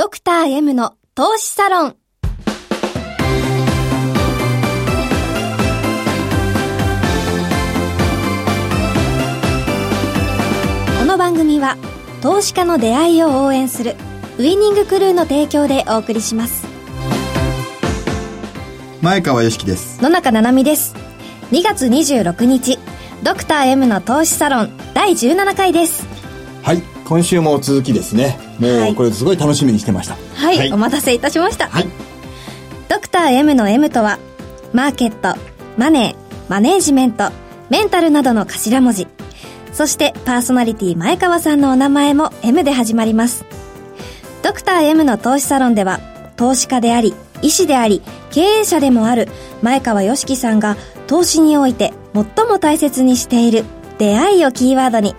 ドクター M の投資サロン。この番組は投資家の出会いを応援するウイニングクルーの提供でお送りします。前川よしきです。野中七海です。2月26日ドクター M の投資サロン第17回です。はい今週も続きですねもうこれすごい楽しみにしてました。はい、はい、お待たせいたしました。はい。ドクター M の M とはマーケットマネーマネージメントメンタルなどの頭文字。そしてパーソナリティ前川さんのお名前も M で始まります。ドクター M の投資サロンでは、投資家であり、医師であり、経営者でもある前川良樹さんが投資において最も大切にしている出会いをキーワードに、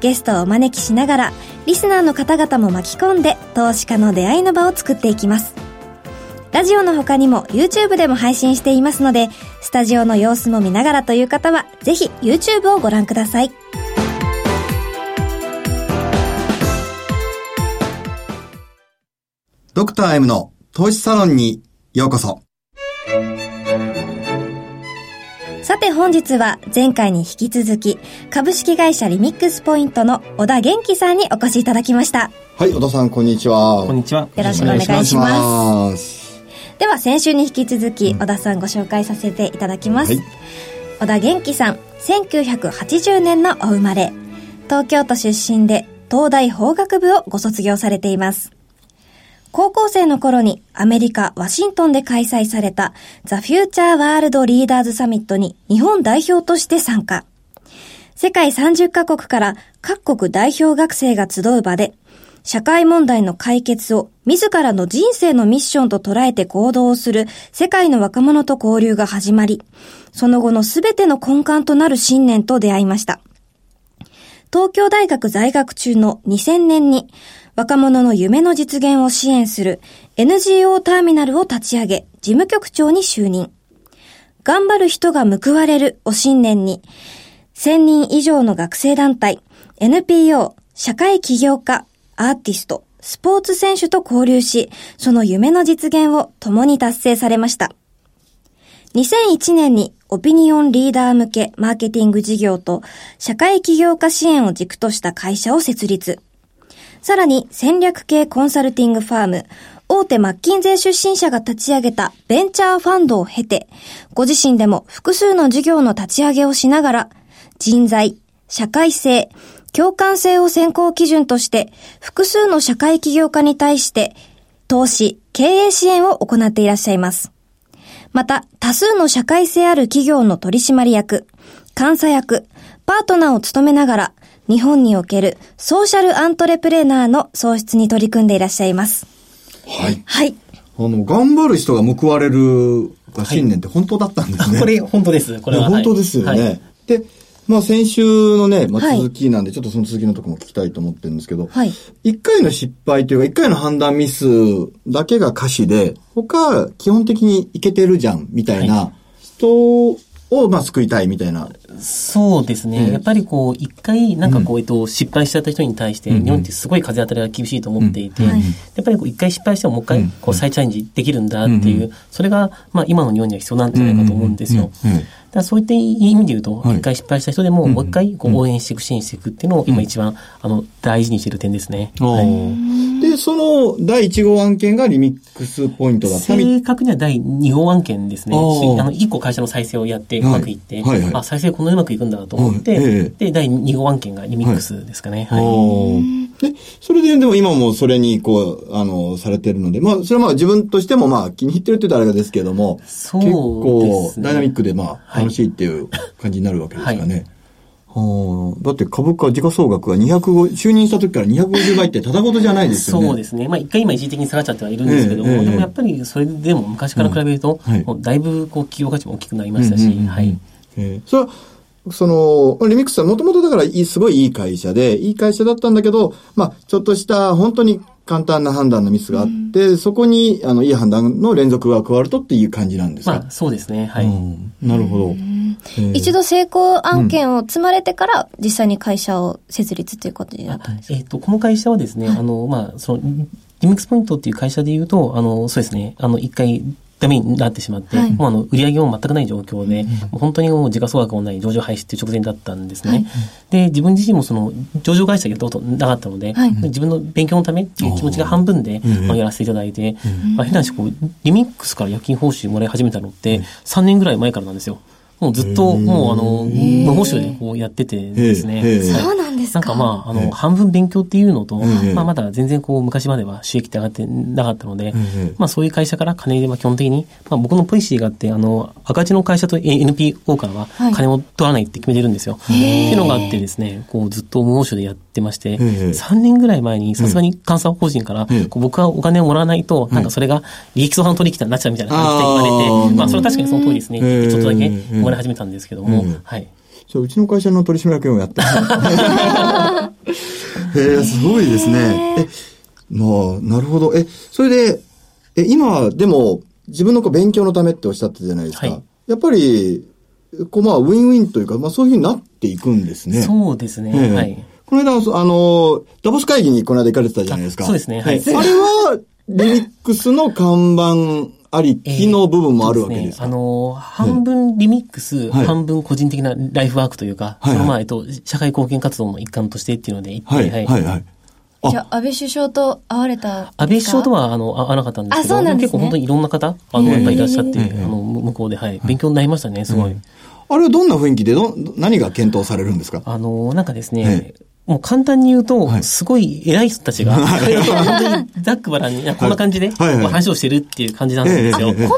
ゲストをお招きしながら、リスナーの方々も巻き込んで投資家の出会いの場を作っていきます。ラジオの他にも YouTube でも配信していますので、スタジオの様子も見ながらという方は、ぜひ YouTube をご覧ください。ドクター M の投資サロンにようこそ。さて本日は前回に引き続き株式会社リミックスポイントの小田元気さんにお越しいただきました。はい、小田さんこんにちは。こんにちは。よろしくお願いします。では先週に引き続き小田さんご紹介させていただきます。はい、小田元気さん、1980年のお生まれ。東京都出身で東大法学部をご卒業されています。高校生の頃にアメリカ・ワシントンで開催されたザ・フューチャー・ワールド・リーダーズ・サミットに日本代表として参加。世界30カ国から各国代表学生が集う場で、社会問題の解決を自らの人生のミッションと捉えて行動をする世界の若者と交流が始まり、その後のすべての根幹となる信念と出会いました。東京大学在学中の2000年に若者の夢の実現を支援する NGO ターミナルを立ち上げ、事務局長に就任。頑張る人が報われるを信念に、1000人以上の学生団体、NPO、社会起業家、アーティスト、スポーツ選手と交流し、その夢の実現を共に達成されました。2001年にオピニオンリーダー向けマーケティング事業と社会起業家支援を軸とした会社を設立。さらに戦略系コンサルティングファーム、大手マッキンゼー出身者が立ち上げたベンチャーファンドを経て、ご自身でも複数の事業の立ち上げをしながら、人材、社会性、共感性を選考基準として、複数の社会起業家に対して、投資、経営支援を行っていらっしゃいます。また、多数の社会性ある企業の取締役、監査役、パートナーを務めながら、日本におけるソーシャルアントレプレーナーの創出に取り組んでいらっしゃいます。はい。はい。あの、頑張る人が報われるが信念って本当だったんですね。はい、これ本当です。これは。本当ですよね。はい、で、まあ先週のね、まあ、続きなんで、ちょっとその続きのとこも聞きたいと思ってるんですけど、はい。一回の失敗というか、一回の判断ミスだけが歌詞で、他、基本的にいけてるじゃん、みたいな人を、まあ、救いたいみたいな。そうですね。うん、やっぱりこう、一回、なんかこう、えっと、失敗しちゃった人に対して、日本ってすごい風当たりが厳しいと思っていて、やっぱりこう、一回失敗してももう一回、こう、再チャレンジできるんだっていう、それが、まあ、今の日本には必要なんじゃないかと思うんですよ。だそういった意味で言うと、一回失敗した人でも、もう一回こう応援していく、支援していくっていうのを、今一番、あの、大事にしている点ですね。はい、で、その第1号案件がリミックスポイントだった正確には第2号案件ですね。あの、1個会社の再生をやってうまくいって、はいはい。はい、あ、再生こんなうまくいくんだと思って、えで、第2号案件がリミックスですかね。はい。で、それで、でも今もそれに、こう、あの、されてるので、まあ、それはまあ自分としてもまあ気に入ってるって言うとあれですけども、そう結構ダイナミックでまあ楽しいっていう感じになるわけですかね。はあ、だって株価時価総額が250、就任した時から250倍ってただごとじゃないですよね。そうですね。まあ一回今一時的に下がっちゃってはいるんですけども、えーえー、でもやっぱりそれでも昔から比べると、はい、だいぶこう企業価値も大きくなりましたし、はい。えー、それはその、リミックスはもともとだからいい、すごいいい会社で、いい会社だったんだけど、まあ、ちょっとした本当に簡単な判断のミスがあって、うん、そこに、あの、いい判断の連続が加わるとっていう感じなんですか？まあ、そうですね。はい。なるほど。一度成功案件を積まれてから、実際に会社を設立ということになったんですか、えっ、ー、と、この会社はですね、あの、まあ、その、リミックスポイントっていう会社で言うと、あの、そうですね、あの、一回、ダメになってしまって、はい、もうあの、売り上げも全くない状況で、うん、もう本当にもう時価総額もない上場廃止っていう直前だったんですね。はい、で、自分自身もその、上場会社やったことなかったので、はい、自分の勉強のためっていう気持ちが半分で、まあ、やらせていただいて、まあ、変な話、こう、リミックスから夜勤報酬もらい始めたのって、3年ぐらい前からなんですよ。もうずっと、もうあの、無報酬でこうやっててですね。そうなんですか？なんかまあ、あの、半分勉強っていうのと、まあまだ全然こう、昔までは収益って上がってなかったので、まあそういう会社から金で、まあ基本的に、まあ僕のポリシーがあって、あの、赤字の会社と NPO からは金を取らないって決めてるんですよ。っていうのがあってですね、こうずっと無報酬でやってまして、3年ぐらい前にさすがに監査法人から、僕はお金をもらわないと、なんかそれが利益相反取引になっちゃうみたいな感じで言われて、まあそれは確かにその通りですね。ちょっとだけもらい始めたんですけども、はい。じゃあ、うちの会社の取締役をやった。へえ、すごいですね。え、まあ、なるほど。え、それで、え、今、でも、自分のこう勉強のためっておっしゃったじゃないですか。はい、やっぱり、こうまあ、ウィンウィンというか、まあそういうふうになっていくんですね。そうですね。えー、はい。この間、あの、ダボス会議にこの間行かれてたじゃないですか。そうですね。はい。あれは、リミックスの看板ありきの部分もあるわけですか、えー、ね、あの、半分リミックス、はい、半分個人的なライフワークというか、はい、そのまあ、えっと、社会貢献活動の一環としてっていうので行って、はい、はい、はい。じゃあ、安倍首相と会われた安倍首相とは、あの、会わなかったんですけど、あそうなんです、ね、結構本当にいろんな方、あの、やっぱりいらっしゃって、あの、向こうで、はい、勉強になりましたね、すごい。あれはどんな雰囲気でど、何が検討されるんですか？あの、なんかですね、もう簡単に言うと、すごい偉い人たちが、本当にざっくばらんに、こんな感じで、話をしてるっていう感じなんですよ。こんな雰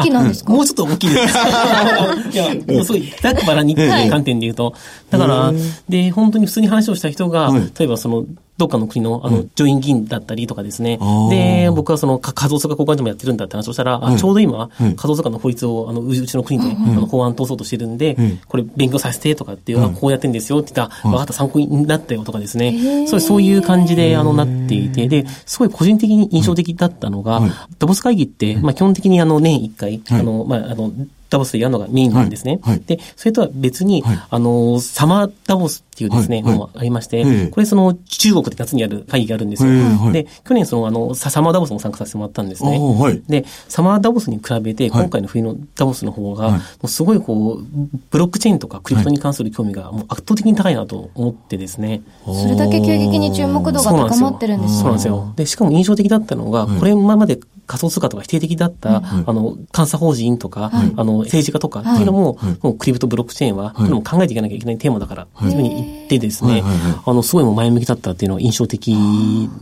囲気なんですか？もうちょっと大きいです。いや、もうすごい、ざっくばらんにっていう観点で言うと。だから、で、本当に普通に話をした人が、例えばその、どっかの国の、あの、上院議員だったりとかですね。で、僕はその、仮想通貨交換所もやってるんだって話をしたら、ちょうど今、仮想通貨の法律を、あの、うちの国で、あの、法案通そうとしてるんで、これ勉強させてとかっていう、こうやってんですよって言ったら、分かった、参考になったよとかですね。そうそういう感じで、あの、なっていて、で、すごい個人的に印象的だったのが、ダボス会議って、まあ、基本的にあの、年1回、あの、まあ、あの、ダボスでやるのがメインなんですね。はいはい、で、それとは別に、はい、あの、サマーダボスっていうですね、のもありまして、これその中国で夏にやる会議があるんですよ。で、去年そのあの、サマーダボスも参加させてもらったんですね。で、サマーダボスに比べて、今回の冬のダボスの方が、もうすごいこう、ブロックチェーンとかクリプトに関する興味がもう圧倒的に高いなと思ってですね。それだけ急激に注目度が高まってるんですそうなんですよ。で、しかも印象的だったのが、これまで仮想通貨とか否定的だった、あの、監査法人とか、あの、政治家とかっていうのも、もうクリプトブロックチェーンは、これも考えていかなきゃいけないテーマだから、とい。うふうに言ってですね、あの、すごいも前向きだったっていうのは印象的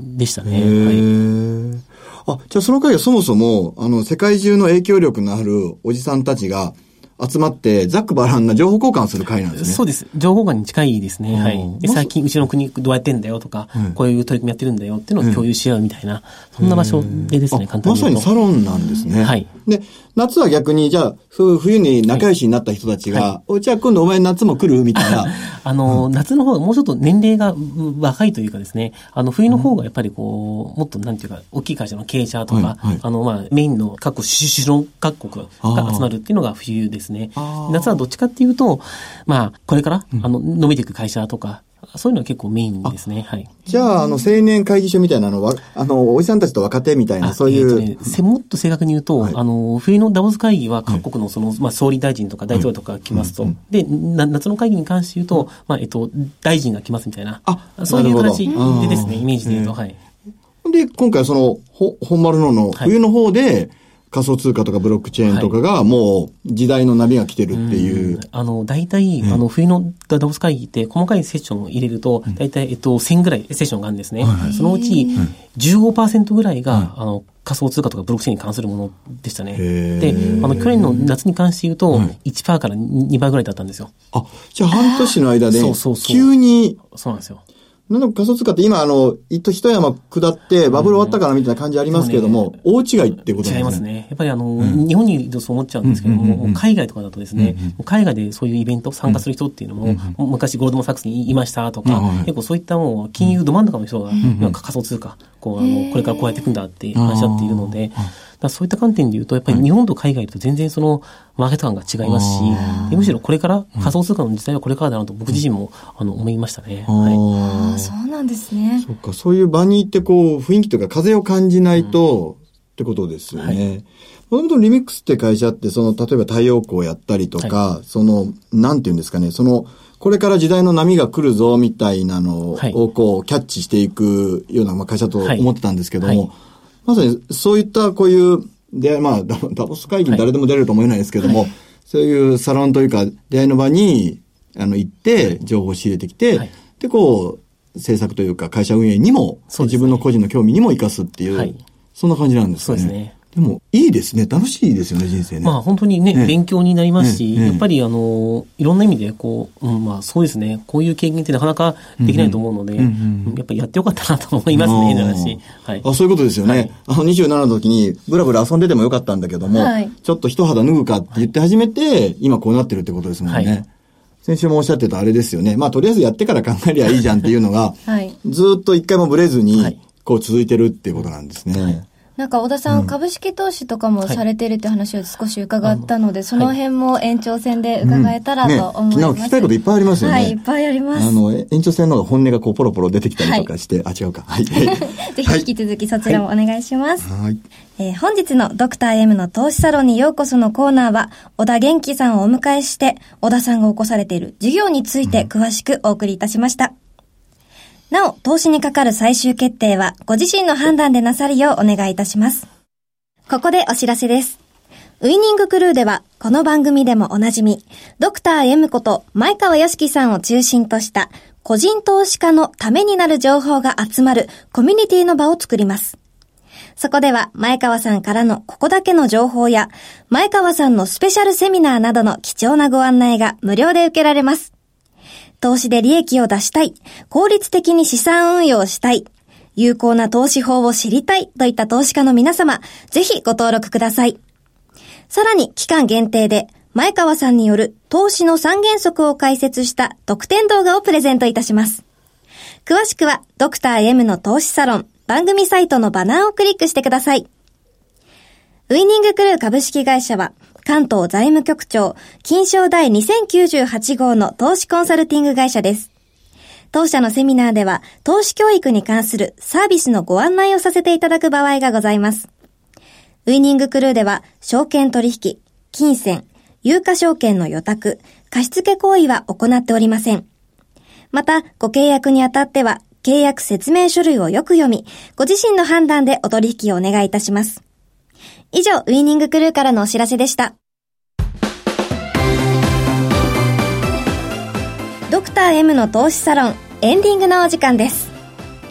でしたね。はい。あ、じゃあその会はそもそも、あの、世界中の影響力のあるおじさんたちが、集まって、ざっくばらんな情報交換する会なんですね。そうです。情報交換に近いですね。はい。で、最近、うちの国どうやってんだよとか、うん、こういう取り組みやってるんだよっていうのを共有し合うみたいな、そんな場所でですね、簡単にまさにサロンなんですね。はい。で、夏は逆に、じゃあ、そう冬に仲良しになった人たちが、はい、じゃあ今度お前夏も来る？みたいな。あの、うん、夏の方がもうちょっと年齢が若いというかですね、あの、冬の方がやっぱりこう、もっとなんていうか、大きい会社の経営者とか、はいはい、あの、まあ、メインの各国、首脳各国が集まるっていうのが冬ですね。夏はどっちかっていうと、まあ、これから、あの、伸びていく会社とか、そういうのは結構メインですね。はい。じゃあ、あの、青年会議所みたいなのは、あの、おじさんたちと若手みたいな、そういう。えーね、もっと正確に言うと、はい、あの、冬のダボス会議は各国のその、まあ、総理大臣とか大統領とか来ますと。で、夏の会議に関して言うと、まあ、えっと、大臣が来ますみたいな。あ、そういう形でですね、イメージで言うと、はい。で、今回その、ほ、本丸のの冬の方で、はい仮想通貨とかブロックチェーンとかがもう時代の波が来てるっていう。はい、あの、大体、あの、冬のダボス会議って細かいセッションを入れると、大体、えっと、1000ぐらいセッションがあるんですね。そのうち15%ぐらいが、あの、仮想通貨とかブロックチェーンに関するものでしたね。で、あの、去年の夏に関して言うと、1%から2%ぐらいだったんですよ。あ、じゃあ半年の間で、急に、そうなんですよ。なんだ仮想通貨って今、あの、一一山下ってバブル終わったかなみたいな感じありますけれども、ね、大違いってことですね。違いますね。やっぱりあの、うん、日本にいるとそう思っちゃうんですけども、うんうんうん、海外とかだとですね、うんうん、海外でそういうイベント参加する人っていうのも、うんうん、昔ゴールドマンサックスにいましたとか、結構そういったもう金融ど真ん中の人が、なんか仮想通貨、こう、あの、これからこうやっていくんだって話し合っているので、だそういった観点で言うと、やっぱり日本と海外と全然そのマーケット感が違いますし、むしろこれから仮想通貨の時代はこれからだなと僕自身も、あの思いましたね。はい、そうなんですね。そっか、そういう場に行ってこう雰囲気というか風を感じないと、うん、ってことですよね。もともとリミックスって会社って、その、例えば太陽光をやったりとか、はい、その、なんていうんですかね、その、これから時代の波が来るぞ、みたいなのを、こう、キャッチしていくような会社と思ってたんですけども、はいはいまさにそういったこういう、で、まあ、ダボス会議に誰でも出れると思えないですけども、はい、そういうサロンというか、出会いの場に、あの、行って、情報を仕入れてきて、はい、で、こう、政策というか会社運営にも、ね、自分の個人の興味にも生かすっていう、はい、そんな感じなんですね。そうですね。でも、いいですね。楽しいですよね、人生ね。まあ、本当にね、ね勉強になりますし、ね、やっぱり、あの、いろんな意味で、こう、うん、まあ、そうですね。こういう経験ってなかなかできないと思うので、うんうん、やっぱりやってよかったなと思いますね、話。はい。あ、そういうことですよね。はい、あの、27の時に、ブラブラ遊んでてもよかったんだけども、はい、ちょっと一肌脱ぐかって言って始めて、今こうなってるってことですもんね。はい先週もおっしゃってたあれですよね。まあ、とりあえずやってから考えりゃいいじゃんっていうのが、はい、ずっと一回もブレずに、こう続いてるっていうことなんですね。はいなんか小田さん、うん、株式投資とかもされてるって話を少し伺ったので、はい、その辺も延長戦で伺えたらと思います。うんね、聞きたいこといっぱいありますよね。はい、いっぱいあります。あの、延長戦の本音がこうポロポロ出てきたりとかして、はい、あ、違うか。はい。ぜひ引き続きそちらもお願いします。はい。えー、本日のドクター M の投資サロンにようこそのコーナーは、小田元気さんをお迎えして、小田さんが起こされている事業について詳しくお送りいたしました。うんなお、投資にかかる最終決定は、ご自身の判断でなさるようお願いいたします。ここでお知らせです。ウイニングクルーでは、この番組でもおなじみ、ドクター M こと前川よしきさんを中心とした、個人投資家のためになる情報が集まるコミュニティの場を作ります。そこでは、前川さんからのここだけの情報や、前川さんのスペシャルセミナーなどの貴重なご案内が無料で受けられます。投資で利益を出したい、効率的に資産運用したい、有効な投資法を知りたいといった投資家の皆様、ぜひご登録ください。さらに期間限定で、前川さんによる投資の三原則を解説した特典動画をプレゼントいたします。詳しくは、ドクター M の投資サロン番組サイトのバナーをクリックしてください。ウイニングクルー株式会社は、関東財務局長、金賞第2098号の投資コンサルティング会社です。当社のセミナーでは、投資教育に関するサービスのご案内をさせていただく場合がございます。ウイニングクルーでは、証券取引、金銭、有価証券の予託、貸付行為は行っておりません。また、ご契約にあたっては、契約説明書類をよく読み、ご自身の判断でお取引をお願いいたします。以上、ウイニングクルーからのお知らせでした。ドクター M の投資サロンエンディングのお時間です。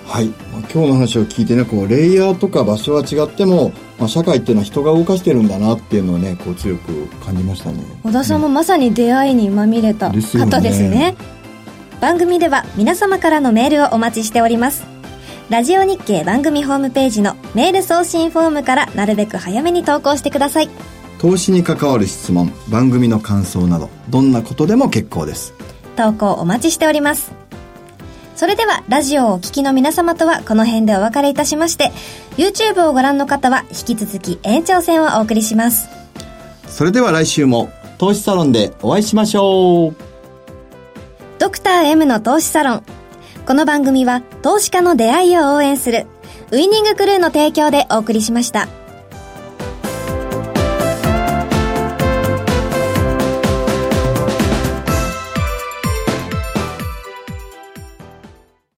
はい、まあ、今日の話を聞いてねこうレイヤーとか場所は違っても、まあ、社会っていうのは人が動かしてるんだなっていうのをねこう強く感じましたね。小田さんもまさに出会いにまみれた方ですね。ですね。番組では皆様からのメールをお待ちしておりますラジオ日経番組ホームページのメール送信フォームからなるべく早めに投稿してください投資に関わる質問番組の感想などどんなことでも結構です投稿お待ちしております。それでは、ラジオをお聞きの皆様とはこの辺でお別れいたしまして、YouTube をご覧の方は引き続き延長戦をお送りします。それでは来週も投資サロンでお会いしましょう。ドクター M の投資サロン。この番組は投資家の出会いを応援するウイニングクルーの提供でお送りしました。